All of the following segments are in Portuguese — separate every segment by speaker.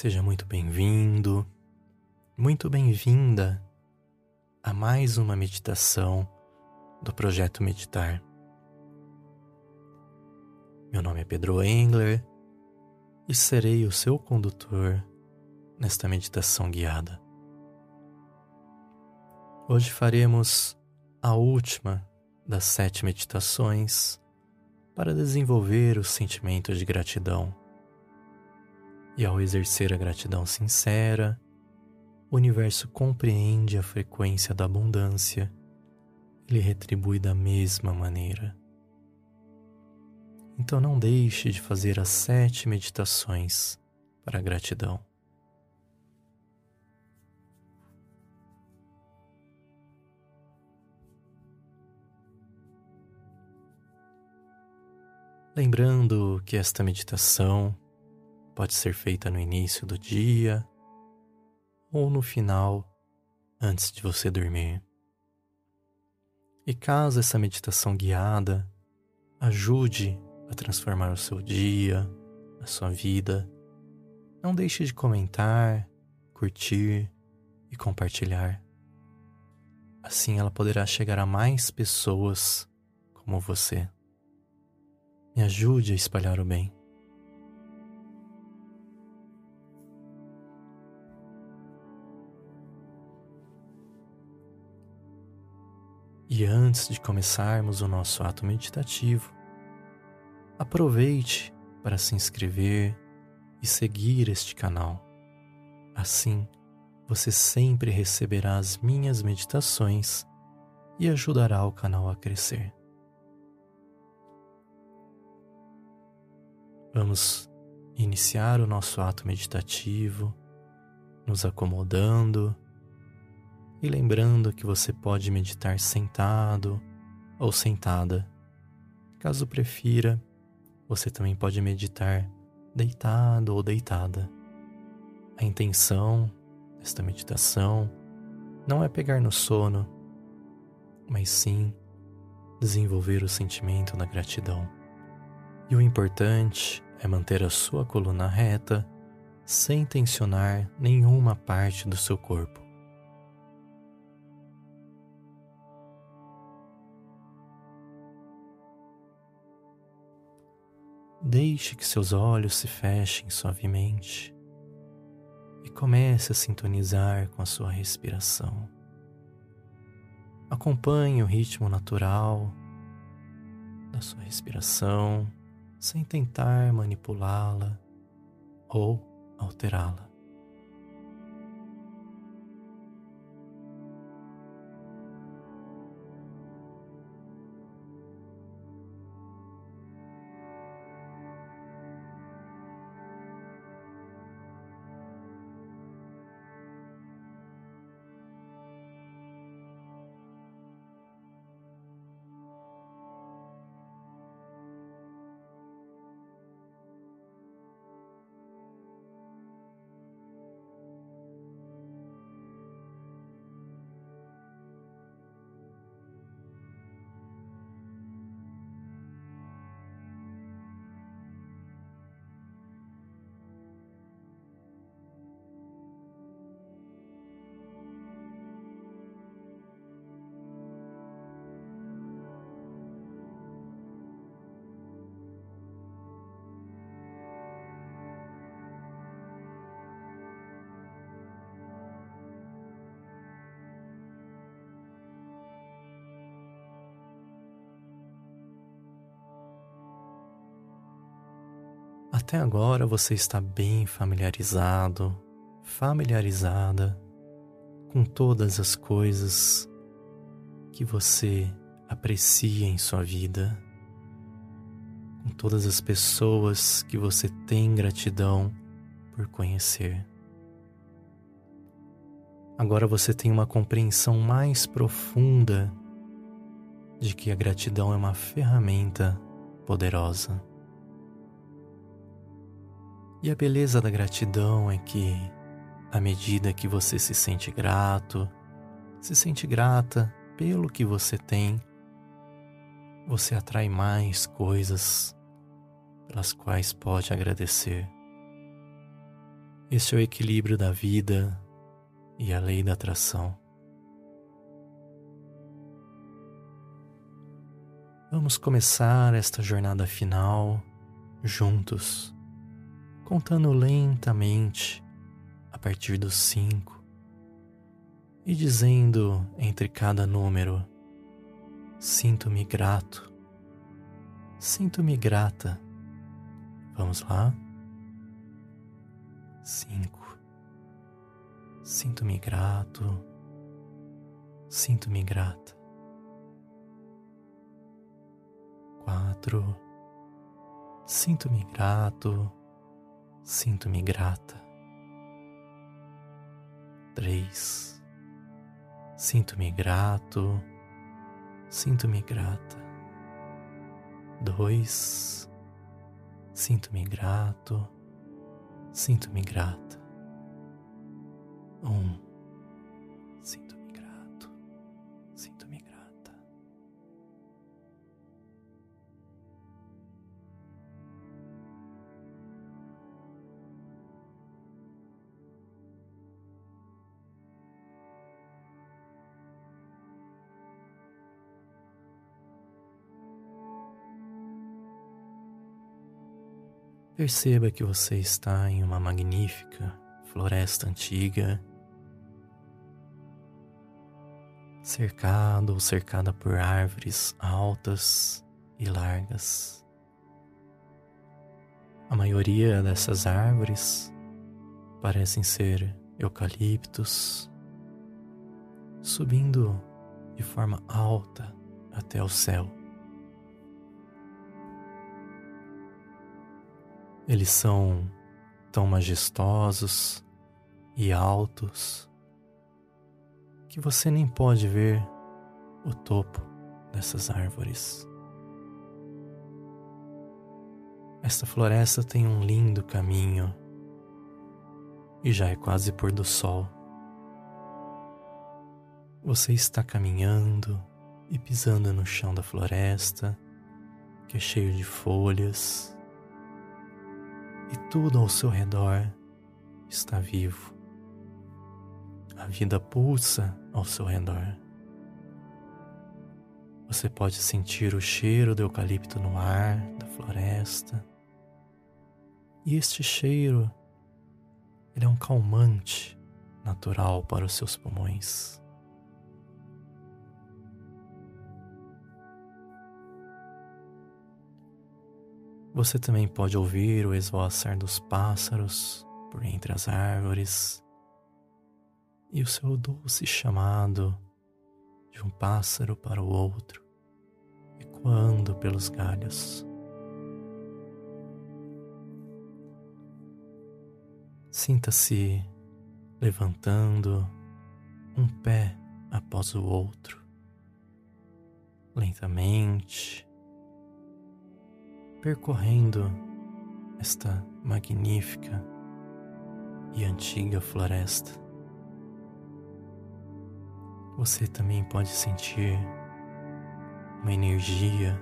Speaker 1: Seja muito bem-vindo, muito bem-vinda a mais uma meditação do projeto Meditar. Meu nome é Pedro Engler e serei o seu condutor nesta meditação guiada. Hoje faremos a última das sete meditações para desenvolver o sentimento de gratidão e ao exercer a gratidão sincera, o universo compreende a frequência da abundância e lhe retribui da mesma maneira. Então não deixe de fazer as sete meditações para a gratidão. Lembrando que esta meditação Pode ser feita no início do dia ou no final, antes de você dormir. E caso essa meditação guiada ajude a transformar o seu dia, a sua vida, não deixe de comentar, curtir e compartilhar. Assim ela poderá chegar a mais pessoas como você. Me ajude a espalhar o bem. E antes de começarmos o nosso ato meditativo, aproveite para se inscrever e seguir este canal. Assim, você sempre receberá as minhas meditações e ajudará o canal a crescer. Vamos iniciar o nosso ato meditativo, nos acomodando e lembrando que você pode meditar sentado ou sentada. Caso prefira, você também pode meditar deitado ou deitada. A intenção desta meditação não é pegar no sono, mas sim desenvolver o sentimento da gratidão. E o importante é manter a sua coluna reta sem tensionar nenhuma parte do seu corpo. Deixe que seus olhos se fechem suavemente e comece a sintonizar com a sua respiração. Acompanhe o ritmo natural da sua respiração sem tentar manipulá-la ou alterá-la. Até agora você está bem familiarizado, familiarizada com todas as coisas que você aprecia em sua vida, com todas as pessoas que você tem gratidão por conhecer. Agora você tem uma compreensão mais profunda de que a gratidão é uma ferramenta poderosa. E a beleza da gratidão é que, à medida que você se sente grato, se sente grata pelo que você tem, você atrai mais coisas pelas quais pode agradecer. Este é o equilíbrio da vida e a lei da atração. Vamos começar esta jornada final juntos, contando lentamente a partir dos cinco e dizendo entre cada número: Sinto-me grato, sinto-me grata. Vamos lá? Cinco. Sinto-me grato, sinto-me grata. Quatro. Sinto-me grato, sinto-me grata. Três. Sinto-me grato, sinto-me grata. Dois. Sinto-me grato, sinto-me grata. Um. Perceba que você está em uma magnífica floresta antiga, cercado ou cercada por árvores altas e largas. A maioria dessas árvores parecem ser eucaliptos, subindo de forma alta até o céu. Eles são tão majestosos e altos que você nem pode ver o topo dessas árvores. Esta floresta tem um lindo caminho e já é quase pôr do sol. Você está caminhando e pisando no chão da floresta, que é cheio de folhas e tudo ao seu redor está vivo. A vida pulsa ao seu redor. Você pode sentir o cheiro do eucalipto no ar da floresta. E este cheiro, ele é um calmante natural para os seus pulmões. Você também pode ouvir o esvoaçar dos pássaros por entre as árvores e o seu doce chamado de um pássaro para o outro, ecoando pelos galhos. Sinta-se levantando um pé após o outro, lentamente percorrendo esta magnífica e antiga floresta. Você também pode sentir uma energia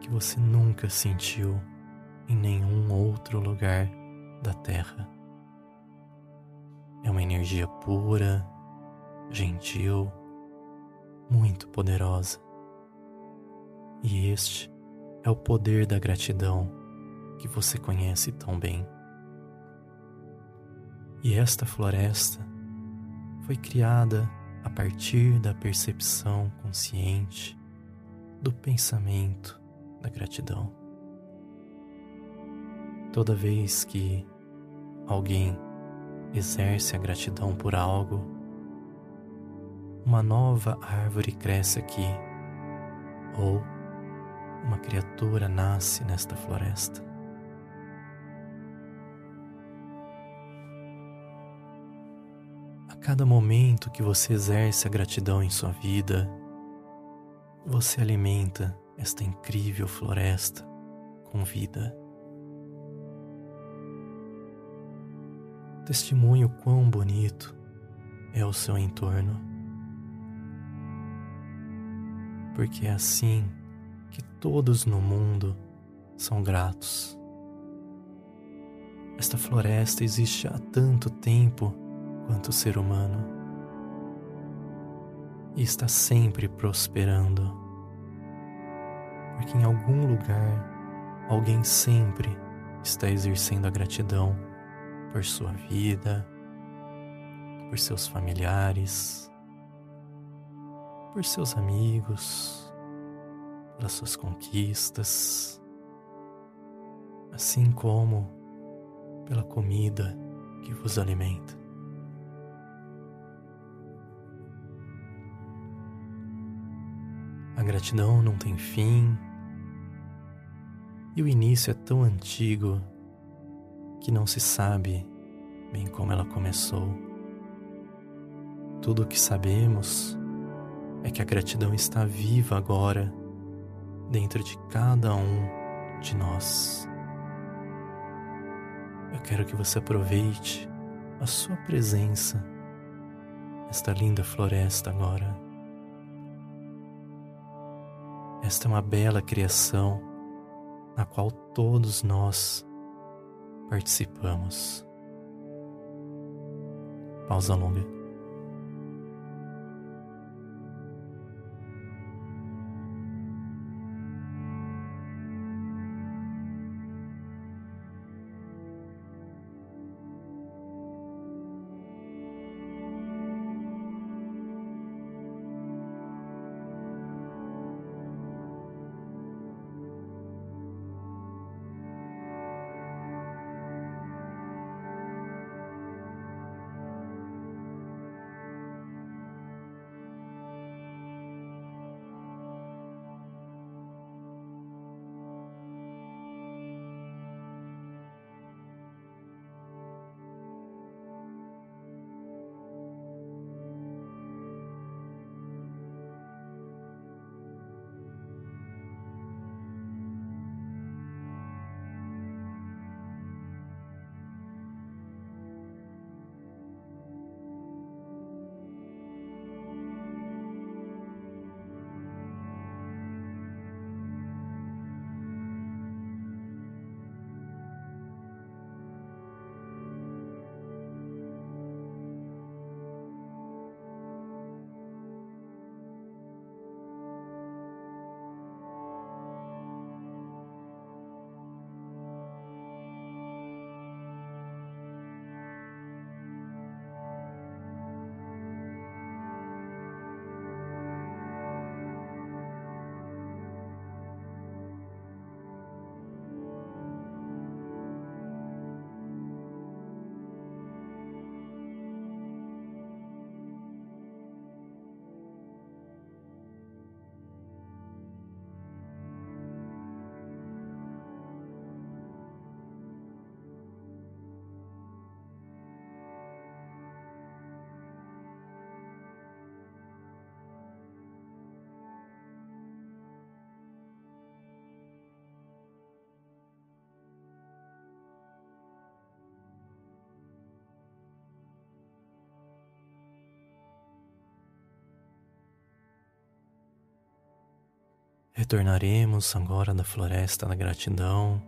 Speaker 1: que você nunca sentiu em nenhum outro lugar da Terra. É uma energia pura, gentil, muito poderosa. E este é o poder da gratidão que você conhece tão bem. E esta floresta foi criada a partir da percepção consciente do pensamento da gratidão. Toda vez que alguém exerce a gratidão por algo, uma nova árvore cresce aqui, ou uma criatura nasce nesta floresta. A cada momento que você exerce a gratidão em sua vida, você alimenta esta incrível floresta com vida. Testemunho quão bonito é o seu entorno. Porque é assim que todos no mundo são gratos. Esta floresta existe há tanto tempo quanto o ser humano. E está sempre prosperando, porque em algum lugar alguém sempre está exercendo a gratidão por sua vida, por seus familiares, por seus amigos, pelas suas conquistas, assim como pela comida que vos alimenta. A gratidão não tem fim e o início é tão antigo que não se sabe bem como ela começou. Tudo o que sabemos é que a gratidão está viva agora dentro de cada um de nós. Eu quero que você aproveite a sua presença nesta linda floresta agora. Esta é uma bela criação na qual todos nós participamos. Pausa longa. Retornaremos agora da floresta da gratidão,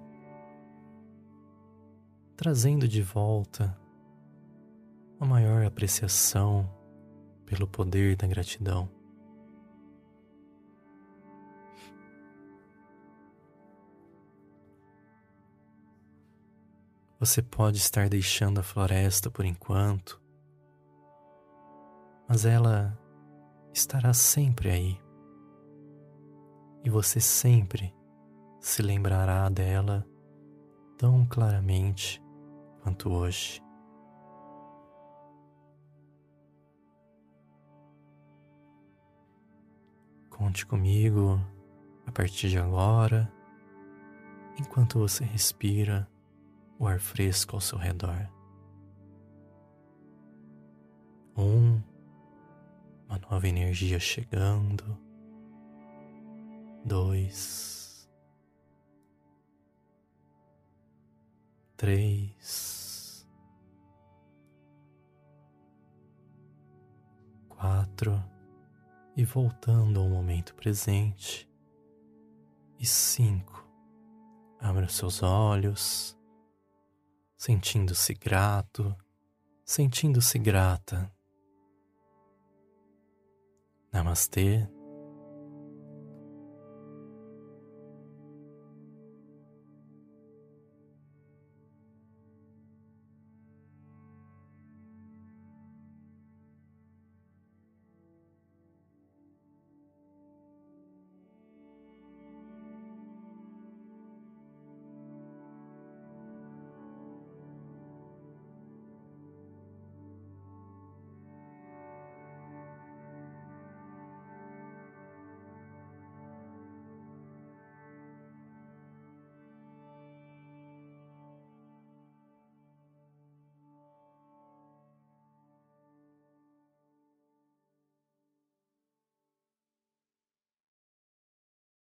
Speaker 1: trazendo de volta a maior apreciação pelo poder da gratidão. Você pode estar deixando a floresta por enquanto, mas ela estará sempre aí e você sempre se lembrará dela tão claramente quanto hoje. Conte comigo a partir de agora, enquanto você respira o ar fresco ao seu redor. Um, uma nova energia chegando dois, três, quatro, e voltando ao momento presente, e cinco. Abra seus olhos, sentindo-se grato, sentindo-se grata. Namastê